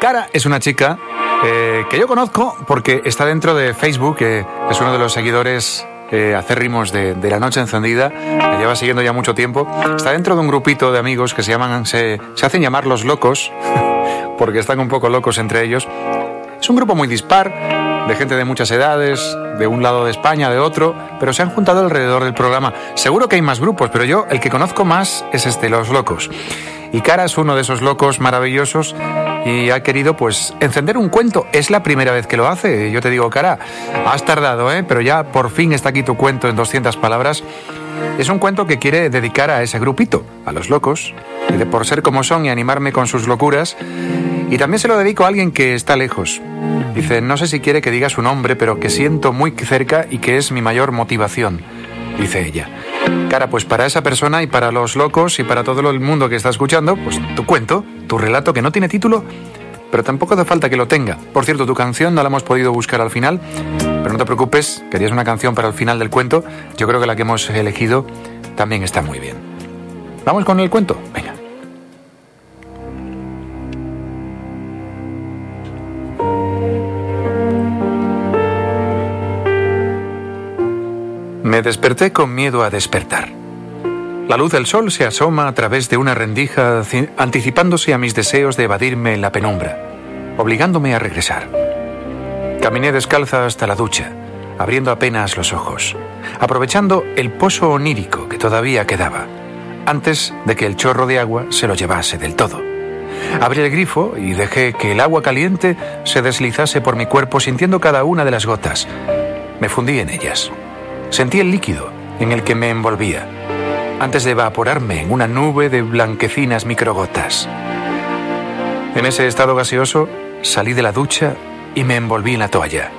Cara es una chica eh, que yo conozco porque está dentro de Facebook, es uno de los seguidores eh, acérrimos de, La Noche Encendida, me lleva siguiendo ya mucho tiempo. Está dentro de un grupito de amigos que se llaman, se, se hacen llamar los locos, porque están un poco locos entre ellos. Es un grupo muy dispar, de gente de muchas edades, de un lado de España, de otro, pero se han juntado alrededor del programa. Seguro que hay más grupos, pero yo el que conozco más es este, Los Locos. Y Cara es uno de esos locos maravillosos y ha querido pues encender un cuento. Es la primera vez que lo hace. Yo te digo, Cara, has tardado, ¿eh? pero ya por fin está aquí tu cuento en 200 palabras. Es un cuento que quiere dedicar a ese grupito, a los locos, de por ser como son y animarme con sus locuras. Y también se lo dedico a alguien que está lejos. Dice, no sé si quiere que diga su nombre, pero que siento muy cerca y que es mi mayor motivación, dice ella. Cara, pues para esa persona y para los locos y para todo el mundo que está escuchando, pues tu cuento, tu relato que no tiene título, pero tampoco hace falta que lo tenga. Por cierto, tu canción no la hemos podido buscar al final, pero no te preocupes, querías una canción para el final del cuento, yo creo que la que hemos elegido también está muy bien. ¿Vamos con el cuento? Venga. Me desperté con miedo a despertar. La luz del sol se asoma a través de una rendija anticipándose a mis deseos de evadirme en la penumbra, obligándome a regresar. Caminé descalza hasta la ducha, abriendo apenas los ojos, aprovechando el pozo onírico que todavía quedaba, antes de que el chorro de agua se lo llevase del todo. Abrí el grifo y dejé que el agua caliente se deslizase por mi cuerpo sintiendo cada una de las gotas. Me fundí en ellas. Sentí el líquido en el que me envolvía, antes de evaporarme en una nube de blanquecinas microgotas. En ese estado gaseoso salí de la ducha y me envolví en la toalla.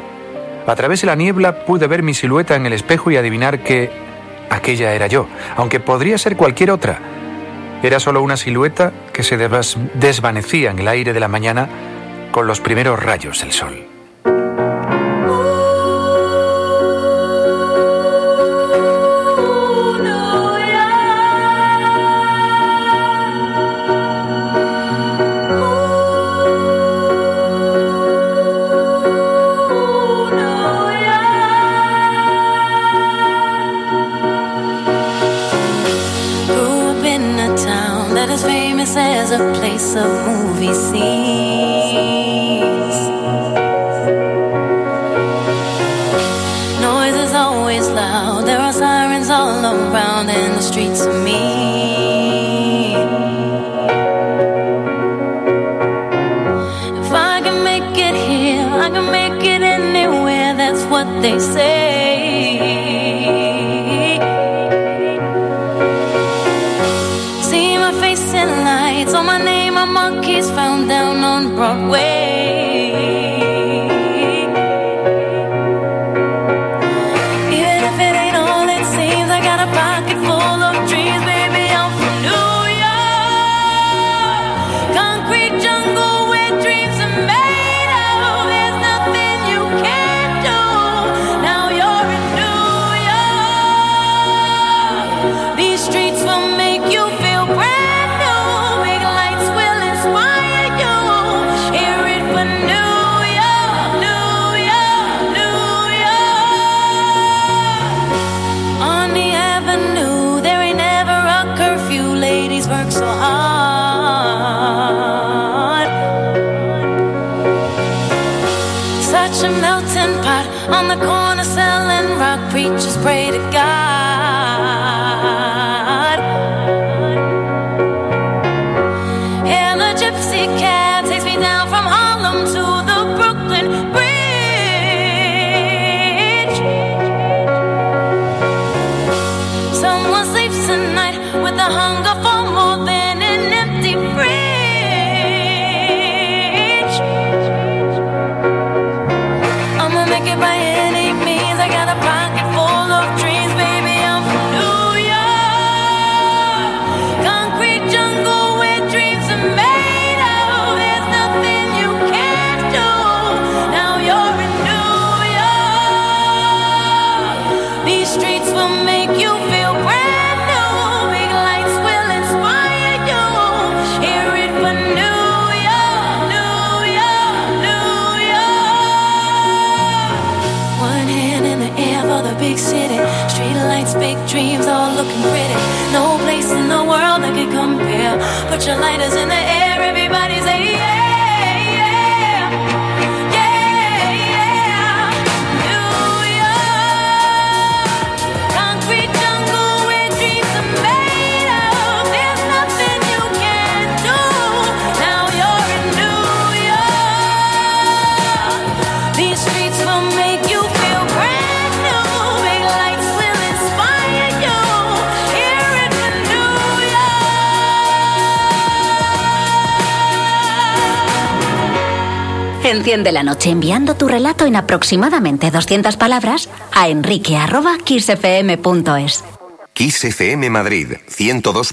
A través de la niebla pude ver mi silueta en el espejo y adivinar que aquella era yo, aunque podría ser cualquier otra. Era solo una silueta que se desvanecía en el aire de la mañana con los primeros rayos del sol. dance as a place of movie scenes. Noise is always loud, there are sirens all around, and the streets are mean. If I can make it here, I can make it anywhere, that's what they say. monkeys found down on Broadway. the corner selling rock, preachers pray to God. And a gypsy cab takes me down from Harlem to the Brooklyn Bridge. Someone sleeps tonight with a hunger. Dreams all looking pretty. No place in the world that could compare. Put your lighters in the air, everybody's say yeah. Enciende la noche enviando tu relato en aproximadamente 200 palabras a enrique.kissfm.es. Kiss FM Madrid 102.